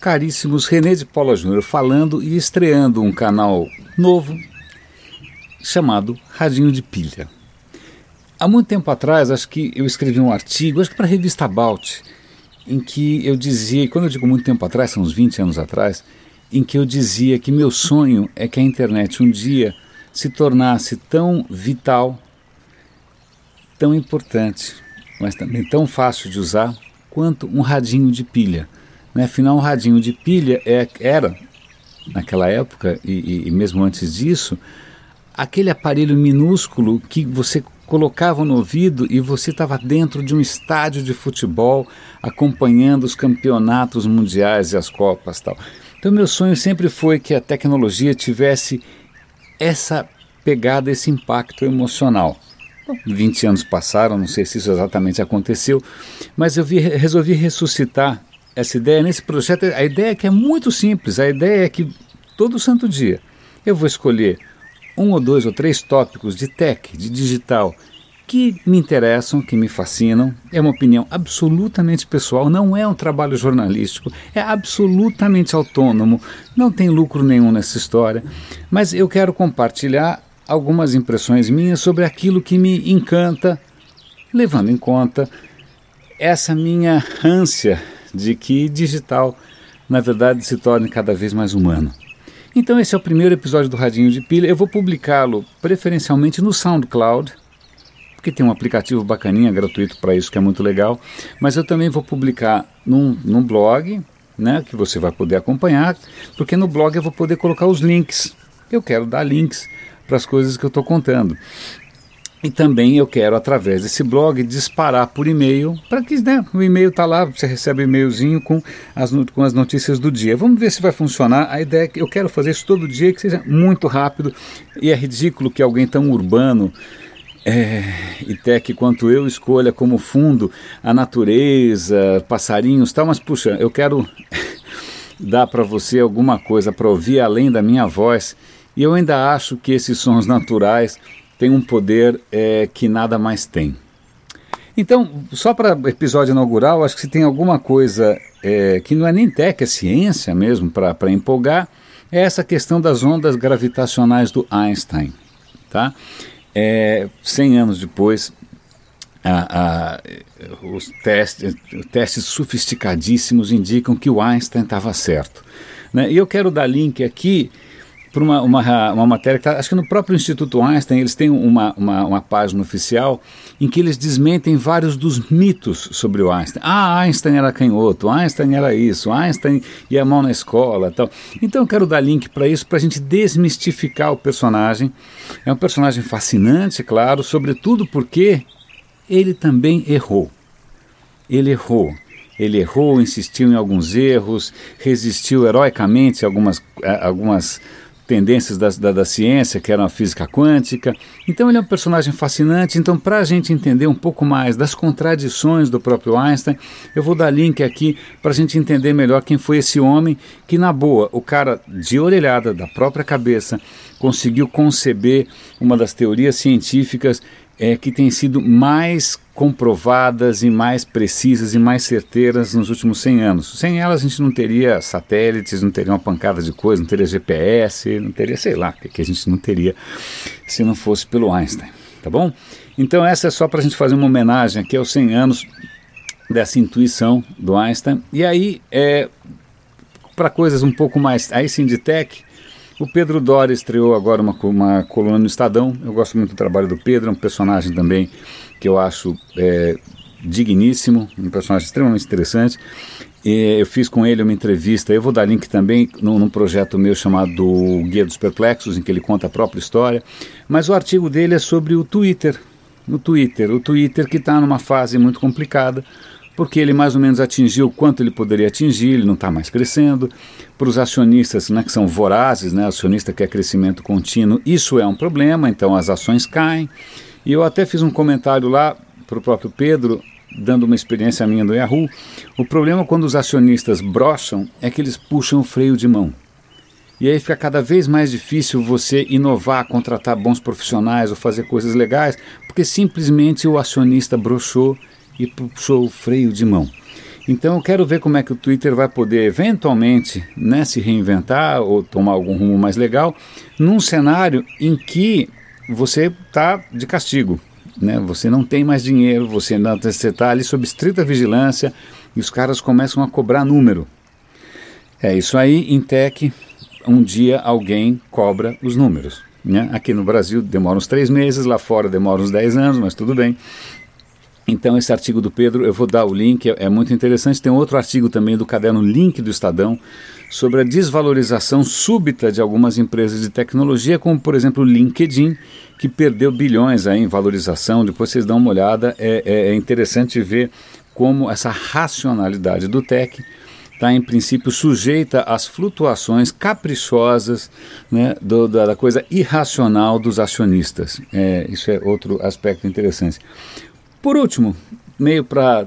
caríssimos René de Paula Júnior falando e estreando um canal novo chamado Radinho de Pilha. Há muito tempo atrás, acho que eu escrevi um artigo, acho que para a revista About, em que eu dizia, quando eu digo muito tempo atrás, são uns 20 anos atrás, em que eu dizia que meu sonho é que a internet um dia se tornasse tão vital, tão importante, mas também tão fácil de usar quanto um radinho de pilha. Né? Afinal, um radinho de pilha é, era, naquela época e, e mesmo antes disso, aquele aparelho minúsculo que você colocava no ouvido e você estava dentro de um estádio de futebol acompanhando os campeonatos mundiais e as copas tal. Então meu sonho sempre foi que a tecnologia tivesse essa pegada, esse impacto emocional. Bom, 20 anos passaram, não sei se isso exatamente aconteceu, mas eu vi, resolvi ressuscitar essa ideia nesse projeto. A ideia é que é muito simples, a ideia é que todo santo dia eu vou escolher um ou dois ou três tópicos de tech, de digital, que me interessam, que me fascinam. É uma opinião absolutamente pessoal, não é um trabalho jornalístico, é absolutamente autônomo, não tem lucro nenhum nessa história. Mas eu quero compartilhar algumas impressões minhas sobre aquilo que me encanta, levando em conta essa minha ânsia de que digital, na verdade, se torne cada vez mais humano. Então, esse é o primeiro episódio do Radinho de Pilha. Eu vou publicá-lo preferencialmente no SoundCloud porque tem um aplicativo bacaninha, gratuito para isso, que é muito legal. Mas eu também vou publicar num, num blog, né, que você vai poder acompanhar, porque no blog eu vou poder colocar os links. Eu quero dar links para as coisas que eu estou contando. E também eu quero, através desse blog, disparar por e-mail, para que né, o e-mail está lá, você recebe um e-mailzinho com as, com as notícias do dia. Vamos ver se vai funcionar. A ideia é que eu quero fazer isso todo dia, que seja muito rápido. E é ridículo que alguém tão urbano é, e Tech quanto eu escolha como fundo a natureza, passarinhos tal, mas puxa, eu quero dar para você alguma coisa para ouvir além da minha voz e eu ainda acho que esses sons naturais têm um poder é, que nada mais tem. Então, só para episódio inaugural, acho que se tem alguma coisa é, que não é nem tech, é ciência mesmo, para empolgar, é essa questão das ondas gravitacionais do Einstein. Tá? É, 100 anos depois, a, a, os testes, testes sofisticadíssimos indicam que o Einstein estava certo. Né? E eu quero dar link aqui para uma, uma, uma, matéria que tá, acho que no próprio Instituto Einstein eles têm uma, uma, uma, página oficial em que eles desmentem vários dos mitos sobre o Einstein. Ah, Einstein era canhoto, Einstein era isso, Einstein ia mal na escola tal. Então eu quero dar link para isso para a gente desmistificar o personagem. É um personagem fascinante, claro, sobretudo porque ele também errou. Ele errou. Ele errou, insistiu em alguns erros, resistiu heroicamente a algumas, a algumas tendências da, da, da, ciência, que eram a física quântica. Então ele é um personagem fascinante. Então, para a gente entender um pouco mais das contradições do próprio Einstein, eu vou dar link aqui para a gente entender melhor quem foi esse homem que, na boa, o cara de orelhada da própria cabeça conseguiu conceber uma das teorias científicas é, que tem sido mais comprovadas e mais precisas e mais certeiras nos últimos 100 anos. Sem elas a gente não teria satélites, não teria uma pancada de coisa, não teria GPS, não teria, sei lá, o que a gente não teria se não fosse pelo Einstein, tá bom? Então essa é só para a gente fazer uma homenagem aqui aos 100 anos dessa intuição do Einstein. E aí, é, para coisas um pouco mais, aí sim de tech, o Pedro Dória estreou agora uma, uma coluna no Estadão. Eu gosto muito do trabalho do Pedro, é um personagem também que eu acho é, digníssimo, um personagem extremamente interessante. E eu fiz com ele uma entrevista, eu vou dar link também num, num, projeto meu chamado Guia dos Perplexos, em que ele conta a própria história. Mas o artigo dele é sobre o Twitter. No Twitter, o Twitter que está numa fase muito complicada, porque ele mais ou menos atingiu quanto ele poderia atingir, ele não está mais crescendo. Para os acionistas né, que são vorazes, né, acionista quer crescimento contínuo, isso é um problema, então as ações caem. E eu até fiz um comentário lá para o próprio Pedro, dando uma experiência minha do Yahoo. O problema quando os acionistas brocham é que eles puxam o freio de mão. E aí fica cada vez mais difícil você inovar, contratar bons profissionais ou fazer coisas legais, porque simplesmente o acionista brochou e puxou o freio de mão. Então eu quero ver como é que o Twitter vai poder eventualmente né, se reinventar ou tomar algum rumo mais legal num cenário em que você está de castigo. Né? Você não tem mais dinheiro, você está ali sob estrita vigilância e os caras começam a cobrar número. É isso aí, em tech, um dia alguém cobra os números. Né? Aqui no Brasil demora uns três meses, lá fora demora uns dez anos, mas tudo bem. Então, esse artigo do Pedro, eu vou dar o link, é, é, muito interessante. Tem outro artigo também do caderno Link do Estadão sobre a desvalorização súbita de algumas empresas de tecnologia, como por exemplo o LinkedIn, que perdeu bilhões aí em valorização. Depois vocês dão uma olhada, é, é, é interessante ver como essa racionalidade do tech está em princípio sujeita às flutuações caprichosas né, do, da, coisa irracional dos acionistas. É, isso é outro aspecto interessante. Por último, meio para.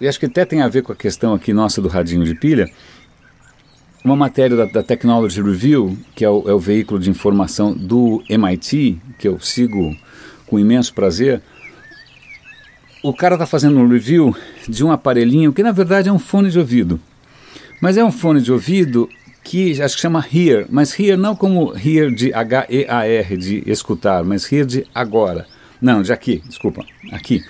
E acho que até tem a ver com a questão aqui nossa do radinho de pilha. Uma matéria da, da Technology Review, que é o, é o veículo de informação do MIT, que eu sigo com imenso prazer, o cara está fazendo um review de um aparelhinho que na verdade é um fone de ouvido. Mas é um fone de ouvido que acho que chama Hear, mas Hear não como Hear de H-E-A-R, de escutar, mas Hear de agora. Não, de aqui, desculpa, aqui.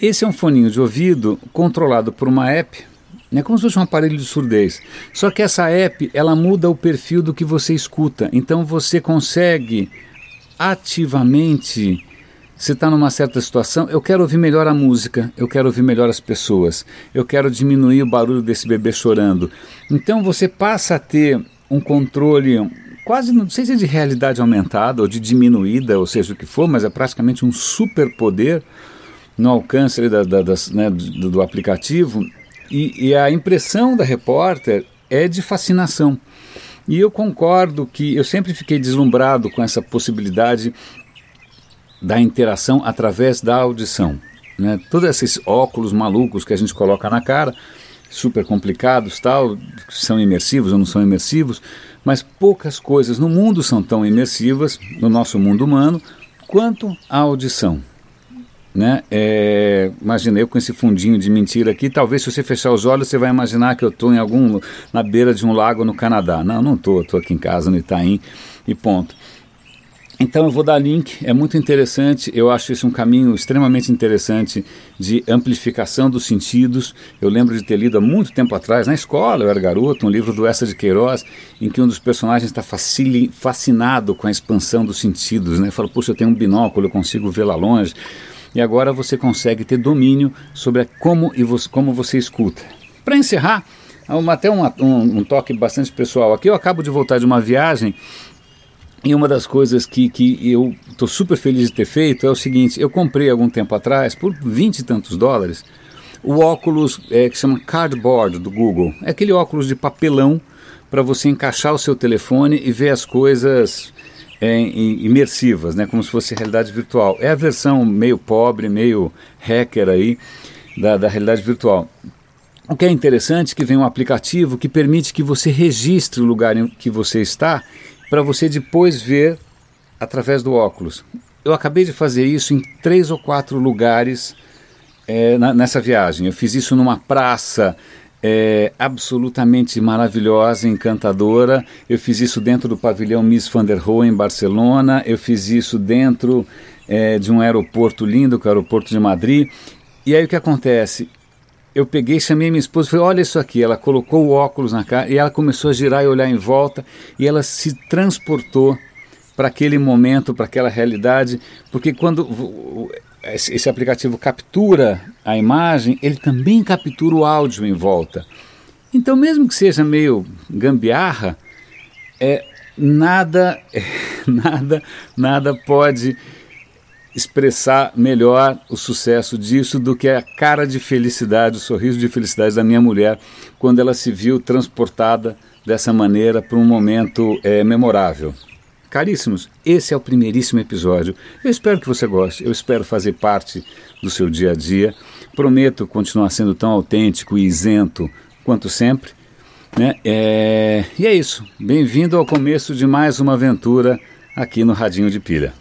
Esse é um foninho de ouvido controlado por uma app, é como se fosse um aparelho de surdez. Só que essa app, ela muda o perfil do que você escuta. Então você consegue ativamente você está numa certa situação, eu quero ouvir melhor a música, eu quero ouvir melhor as pessoas, eu quero diminuir o barulho desse bebê chorando. Então você passa a ter um controle quase, não sei se é de realidade aumentada ou de diminuída, ou seja o que for, mas é praticamente um superpoder no alcance da, da, das, né, do, do, aplicativo. E, e a impressão da repórter é de fascinação. E eu concordo que eu sempre fiquei deslumbrado com essa possibilidade da interação através da audição. Né? Todos esses óculos malucos que a gente coloca na cara, super complicados, tal, são imersivos ou não são imersivos, mas poucas coisas no mundo são tão imersivas, no nosso mundo humano, quanto a audição. Né? É, imagina eu com esse fundinho de mentira aqui, talvez se você fechar os olhos você vai imaginar que eu estou em algum na beira de um lago no Canadá. Não, não estou, estou aqui em casa no Itaim e ponto. Então eu vou dar link, é muito interessante, eu acho isso um caminho extremamente interessante de amplificação dos sentidos. Eu lembro de ter lido há muito tempo atrás, na escola, eu era garoto, um livro do Essa de Queiroz, em que um dos personagens está fascinado com a expansão dos sentidos. Né? Fala, puxa, eu tenho um binóculo, eu consigo ver lá longe. E agora você consegue ter domínio sobre como, e você, como você escuta. Para encerrar, até um, um, um toque bastante pessoal aqui, eu acabo de voltar de uma viagem e uma das coisas que, que eu estou super feliz de ter feito é o seguinte: eu comprei algum tempo atrás, por 20 e tantos dólares, o óculos é, que chama Cardboard do Google. É aquele óculos de papelão para você encaixar o seu telefone e ver as coisas é, imersivas, né, como se fosse realidade virtual. É a versão meio pobre, meio hacker aí da, da realidade virtual. O que é interessante é que vem um aplicativo que permite que você registre o lugar em que você está para você depois ver através do óculos. Eu acabei de fazer isso em três ou quatro lugares é, na, nessa viagem. Eu fiz isso numa praça é, absolutamente maravilhosa, encantadora. Eu fiz isso dentro do pavilhão Miss van der Rohe em Barcelona. Eu fiz isso dentro é, de um aeroporto lindo, que é o aeroporto de Madrid. E aí o que acontece? eu peguei, chamei minha esposa e falei, olha isso aqui. Ela colocou o óculos na cara e ela começou a girar e olhar em volta e ela se transportou para aquele momento, para aquela realidade, porque quando esse aplicativo captura a imagem, ele também captura o áudio em volta. Então, mesmo que seja meio gambiarra, é, nada, é, nada, nada pode expressar melhor o sucesso disso do que a cara de felicidade, o sorriso de felicidade da minha mulher quando ela se viu transportada dessa maneira para um momento é, memorável. Caríssimos, esse é o primeiríssimo episódio. Eu espero que você goste, eu espero fazer parte do seu dia a dia. Prometo continuar sendo tão autêntico e isento quanto sempre. Né? É... E é isso. Bem-vindo ao começo de mais uma aventura aqui no Radinho de Pilha.